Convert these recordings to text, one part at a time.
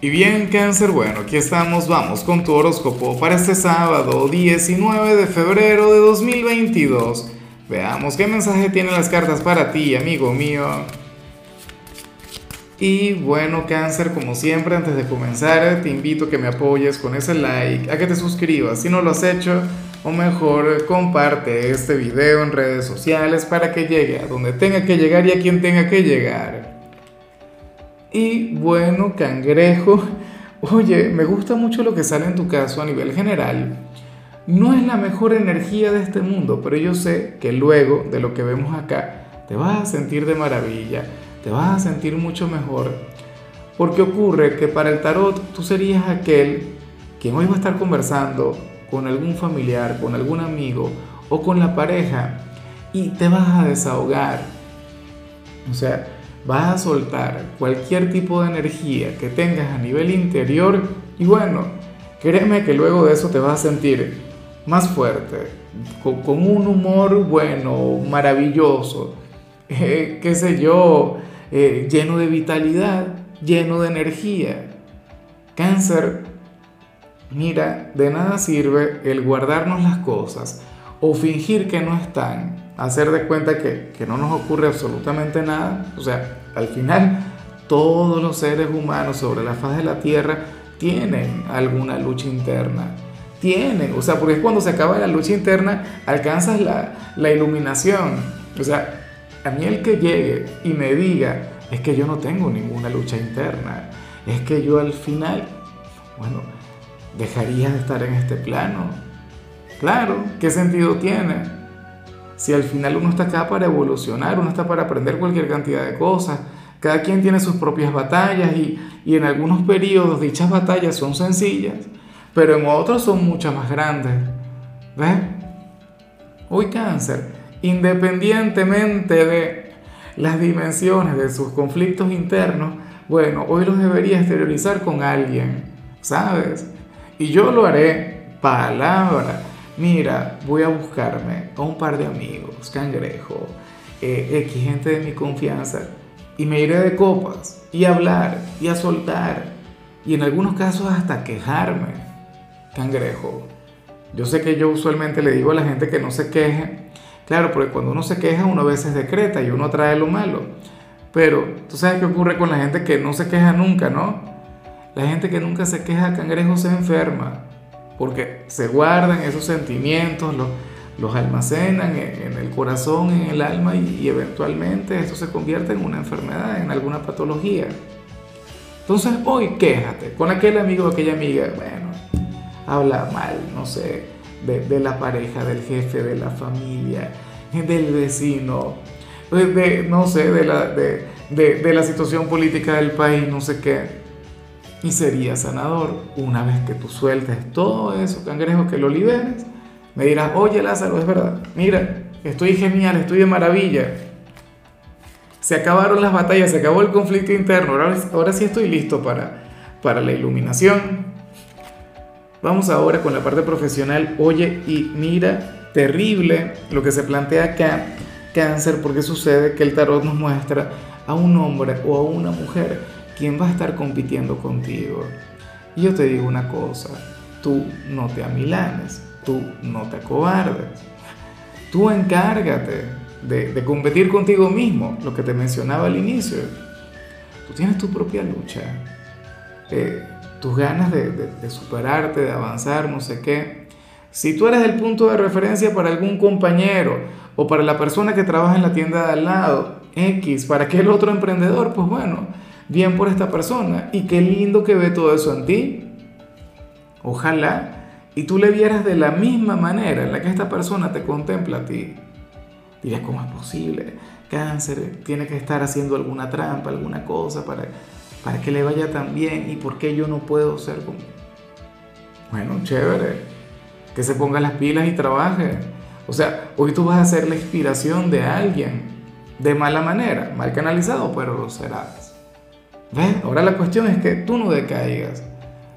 Y bien, cáncer, bueno, aquí estamos, vamos con tu horóscopo para este sábado 19 de febrero de 2022. Veamos qué mensaje tienen las cartas para ti, amigo mío. Y bueno, cáncer, como siempre, antes de comenzar, te invito a que me apoyes con ese like, a que te suscribas si no lo has hecho, o mejor, comparte este video en redes sociales para que llegue a donde tenga que llegar y a quien tenga que llegar. Y bueno, cangrejo, oye, me gusta mucho lo que sale en tu caso a nivel general. No es la mejor energía de este mundo, pero yo sé que luego de lo que vemos acá, te vas a sentir de maravilla, te vas a sentir mucho mejor. Porque ocurre que para el tarot tú serías aquel quien hoy va a estar conversando con algún familiar, con algún amigo o con la pareja y te vas a desahogar. O sea, vas a soltar cualquier tipo de energía que tengas a nivel interior y bueno, créeme que luego de eso te vas a sentir más fuerte, con, un humor bueno, maravilloso, eh, qué sé yo, eh, lleno de vitalidad, lleno de energía. Cáncer, mira, de nada sirve el guardarnos las cosas o fingir que no están hacer de cuenta que, no nos ocurre absolutamente nada. O sea, al final todos los seres humanos sobre la faz de la Tierra tienen alguna lucha interna. Tienen, o sea, porque es cuando se acaba la lucha interna, alcanzas la, la iluminación. O sea, a mí el que llegue y me diga, es que yo no tengo ninguna lucha interna, es que yo al final, bueno, dejaría de estar en este plano. Claro, ¿qué sentido tiene? Si al final uno está acá para evolucionar, uno está para aprender cualquier cantidad de cosas, cada quien tiene sus propias batallas y, en algunos periodos dichas batallas son sencillas, pero en otros son muchas más grandes. ¿Ves? Hoy cáncer, independientemente de las dimensiones de sus conflictos internos, bueno, hoy los debería exteriorizar con alguien, ¿sabes? Y yo lo haré, palabra mira, voy a buscarme a un par de amigos, cangrejo, eh, X gente de mi confianza, y me iré de copas, y hablar, y a soltar, y en algunos casos hasta quejarme, cangrejo. Yo sé que yo usualmente le digo a la gente que no se queje, claro, porque cuando uno se queja uno a veces decreta y uno trae lo malo, pero tú sabes qué ocurre con la gente que no se queja nunca, ¿no? La gente que nunca se queja, cangrejo, se enferma porque se guardan esos sentimientos, los, los almacenan en, el corazón, en el alma y, eventualmente esto se convierte en una enfermedad, en alguna patología. Entonces hoy quéjate con aquel amigo o aquella amiga, bueno, habla mal, no sé, de, la pareja, del jefe, de la familia, del vecino, de, no sé, de la, de, de la situación política del país, no sé qué y sería sanador una vez que tú sueltes todo eso, cangrejo, que lo liberes. Me dirás, oye Lázaro, es verdad, mira, estoy genial, estoy de maravilla. Se acabaron las batallas, se acabó el conflicto interno, ahora, ahora sí estoy listo para, para la iluminación. Vamos ahora con la parte profesional. Oye, y mira, terrible lo que se plantea acá, cáncer, porque sucede que el tarot nos muestra a un hombre o a una mujer ¿quién va a estar compitiendo contigo? Y yo te digo una cosa, tú no te amilanes, tú no te acobardes, tú encárgate de, competir contigo mismo, lo que te mencionaba al inicio. Tú tienes tu propia lucha, eh, tus ganas de, de superarte, de avanzar, no sé qué. Si tú eres el punto de referencia para algún compañero o para la persona que trabaja en la tienda de al lado, X, para aquel otro emprendedor, pues bueno, bien por esta persona y qué lindo que ve todo eso en ti. Ojalá y tú le vieras de la misma manera en la que esta persona te contempla a ti. Dirías, ¿cómo es posible? Cáncer tiene que estar haciendo alguna trampa, alguna cosa para, para que le vaya tan bien y por qué yo no puedo ser como... Bueno, chévere, que se ponga las pilas y trabaje. O sea, hoy tú vas a ser la inspiración de alguien de mala manera, mal canalizado, pero lo serás. ¿Ves? Ahora la cuestión es que tú no decaigas.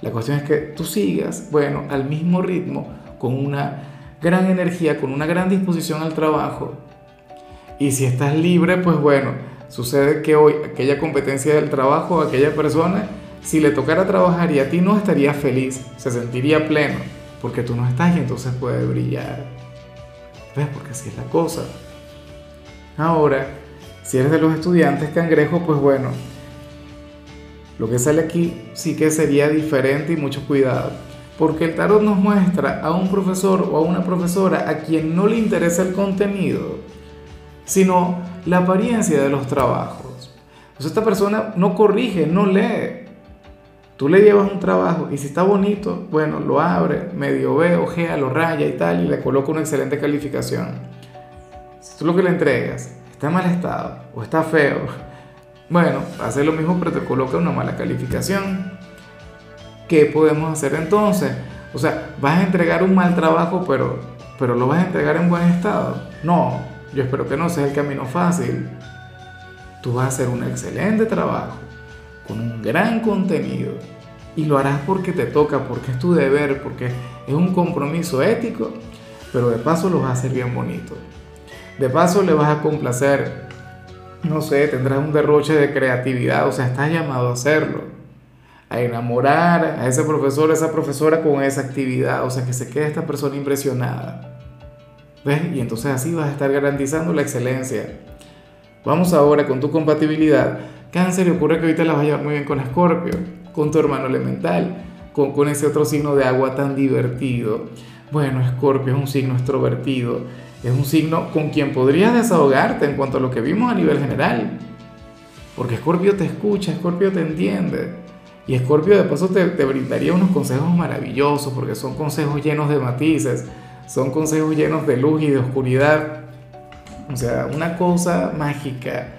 La cuestión es que tú sigas, bueno, al mismo ritmo, con una gran energía, con una gran disposición al trabajo. Y si estás libre, pues bueno, sucede que hoy aquella competencia del trabajo, aquella persona, si le tocara trabajar y a ti no estaría feliz, se sentiría pleno, porque tú no estás y entonces puede brillar. ¿Ves? Porque así es la cosa. Ahora, si eres de los estudiantes cangrejo, pues bueno, lo que sale aquí sí que sería diferente y mucho cuidado. Porque el tarot nos muestra a un profesor o a una profesora a quien no le interesa el contenido, sino la apariencia de los trabajos. Entonces esta persona no corrige, no lee. Tú le llevas un trabajo y si está bonito, bueno, lo abre, medio ve, ojea, lo raya y tal, y le coloca una excelente calificación. Si tú lo que le entregas está en mal estado o está feo, bueno, hace lo mismo pero te coloca una mala calificación. ¿Qué podemos hacer entonces? O sea, vas a entregar un mal trabajo, pero, pero lo vas a entregar en buen estado. No, yo espero que no sea el camino fácil. Tú vas a hacer un excelente trabajo, con un gran contenido, y lo harás porque te toca, porque es tu deber, porque es un compromiso ético, pero de paso lo vas a hacer bien bonito. De paso le vas a complacer, no sé, tendrás un derroche de creatividad, o sea, estás llamado a hacerlo, a enamorar a ese profesor, a esa profesora con esa actividad, o sea, que se quede esta persona impresionada. ¿Ves? Y entonces así vas a estar garantizando la excelencia. Vamos ahora con tu compatibilidad. Cáncer, ocurre que ahorita la vas a llevar muy bien con Escorpio, con tu hermano elemental, con, con ese otro signo de agua tan divertido. Bueno, Escorpio es un signo extrovertido es un signo con quien podrías desahogarte en cuanto a lo que vimos a nivel general. Porque Escorpio te escucha, Escorpio te entiende. Y Escorpio de paso te, te, brindaría unos consejos maravillosos, porque son consejos llenos de matices, son consejos llenos de luz y de oscuridad. O sea, una cosa mágica.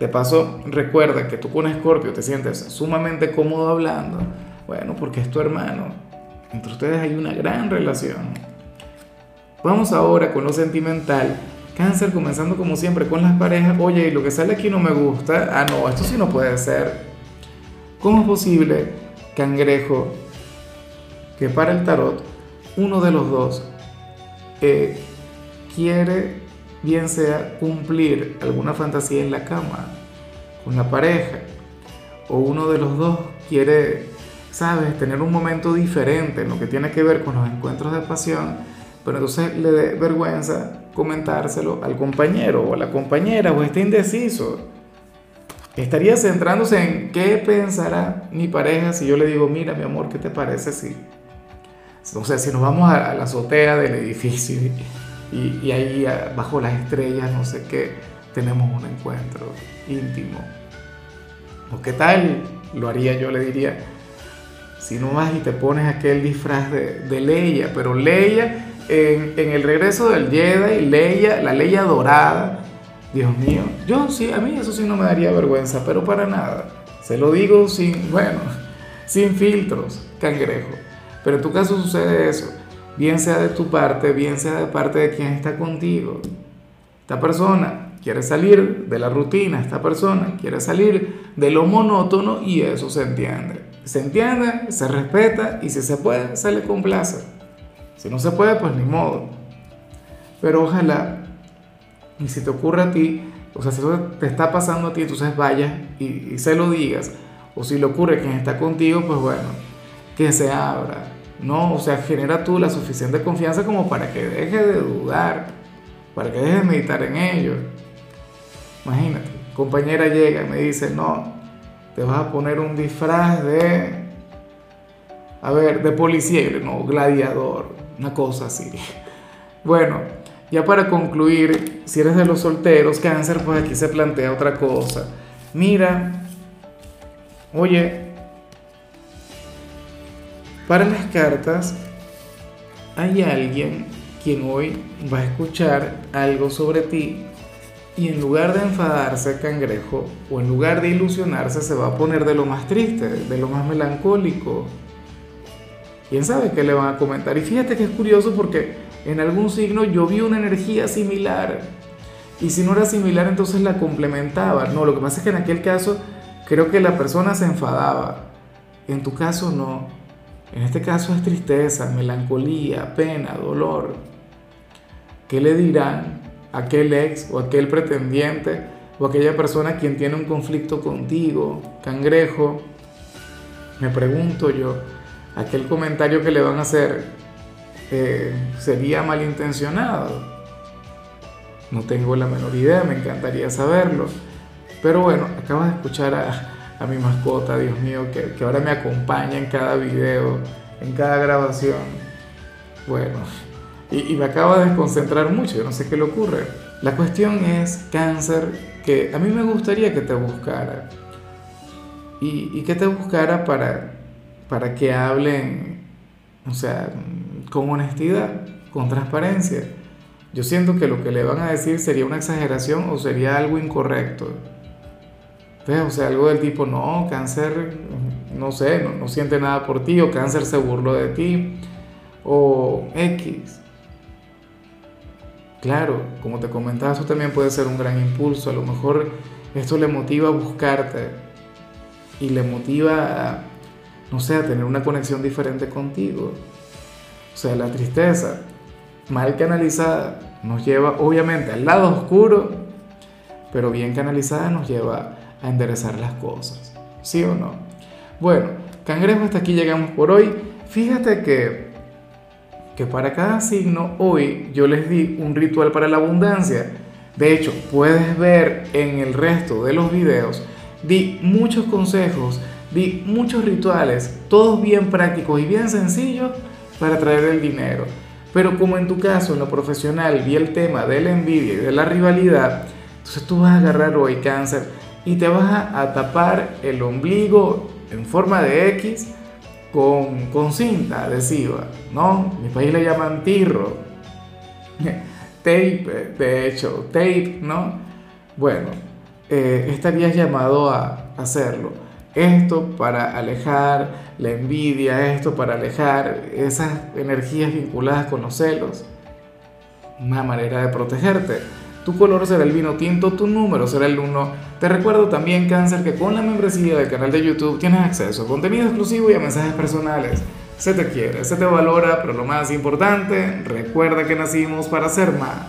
De paso, recuerda que tú con Escorpio te sientes sumamente cómodo hablando. Bueno, porque es tu hermano. Entre ustedes hay una gran relación. Vamos ahora con lo sentimental. Cáncer comenzando como siempre con las parejas. Oye, lo que sale aquí no me gusta. Ah, no, esto sí no puede ser. ¿Cómo es posible, cangrejo, que para el tarot uno de los dos eh, quiere, bien sea, cumplir alguna fantasía en la cama con la pareja, o uno de los dos quiere, sabes, tener un momento diferente en lo que tiene que ver con los encuentros de pasión? Pero entonces le dé vergüenza comentárselo al compañero o a la compañera o está indeciso. Estaría centrándose en qué pensará mi pareja si yo le digo, mira mi amor, ¿qué te parece si... O sea, si nos vamos a, la azotea del edificio y, y ahí bajo las estrellas, no sé qué, tenemos un encuentro íntimo. ¿O qué tal? Lo haría yo, le diría, si no vas y te pones aquel disfraz de, de Leia, pero Leia en, el regreso del Jedi, Leia, la Leia dorada. Dios mío, yo sí, a mí eso sí no me daría vergüenza, pero para nada. Se lo digo sin, bueno, sin filtros, cangrejo. Pero en tu caso sucede eso, bien sea de tu parte, bien sea de parte de quien está contigo. Esta persona quiere salir de la rutina, esta persona quiere salir de lo monótono y eso se entiende. Se entiende, se respeta y si se puede, se le complace. Si no se puede, pues ni modo. Pero ojalá, y si te ocurre a ti, o sea, si eso te está pasando a ti, entonces vayas y, se lo digas. O si le ocurre a quien está contigo, pues bueno, que se abra. No, o sea, genera tú la suficiente confianza como para que deje de dudar, para que deje de meditar en ello. Imagínate, compañera llega y me dice, no, te vas a poner un disfraz de, a ver, de policía, no, gladiador una cosa así. Bueno, ya para concluir, si eres de los solteros, cáncer, pues aquí se plantea otra cosa. Mira, oye, para las cartas hay alguien quien hoy va a escuchar algo sobre ti y en lugar de enfadarse, cangrejo, o en lugar de ilusionarse, se va a poner de lo más triste, de lo más melancólico, quién sabe qué le van a comentar. Y fíjate que es curioso porque en algún signo yo vi una energía similar. Y si no era similar, entonces la complementaba. No, lo que pasa es que en aquel caso creo que la persona se enfadaba. En tu caso no. En este caso es tristeza, melancolía, pena, dolor. ¿Qué le dirán a aquel ex o aquel pretendiente o aquella persona quien tiene un conflicto contigo, cangrejo? me pregunto yo, aquel comentario que le van a hacer eh, sería malintencionado. No tengo la menor idea, me encantaría saberlo. Pero bueno, acabo de escuchar a, mi mascota, Dios mío, que, ahora me acompaña en cada video, en cada grabación. Bueno, y, me acaba de desconcentrar mucho, yo no sé qué le ocurre. La cuestión es, cáncer, que a mí me gustaría que te buscara. Y, que te buscara para, para que hablen, o sea, con honestidad, con transparencia. Yo siento que lo que le van a decir sería una exageración o sería algo incorrecto. O sea, algo del tipo, no, cáncer, no sé, no, no siente nada por ti, o cáncer se burló de ti, o X. Claro, como te comentaba, eso también puede ser un gran impulso. A lo mejor esto le motiva a buscarte y le motiva a, no sé, a tener una conexión diferente contigo. O sea, la tristeza mal canalizada nos lleva obviamente al lado oscuro, pero bien canalizada nos lleva a enderezar las cosas. ¿Sí o no? Bueno, cangrejo, hasta aquí llegamos por hoy. Fíjate que que para cada signo hoy yo les di un ritual para la abundancia. De hecho, puedes ver en el resto de los videos, di muchos consejos, di muchos rituales, todos bien prácticos y bien sencillos para traer el dinero. Pero como en tu caso, en lo profesional, vi el tema de la envidia y de la rivalidad, entonces tú vas a agarrar hoy cáncer y te vas a tapar el ombligo en forma de X con, cinta adhesiva, ¿no? En mi país le llaman tirro, tape, de hecho, tape, ¿no? Bueno, eh, estarías llamado a hacerlo. Esto para alejar la envidia, esto para alejar esas energías vinculadas con los celos. Una manera de protegerte. Tu color será el vino tinto, tu número será el 1. Te recuerdo también, Cáncer, que con la membresía del canal de YouTube tienes acceso a contenido exclusivo y a mensajes personales. Se te quiere, se te valora, pero lo más importante, recuerda que nacimos para ser más.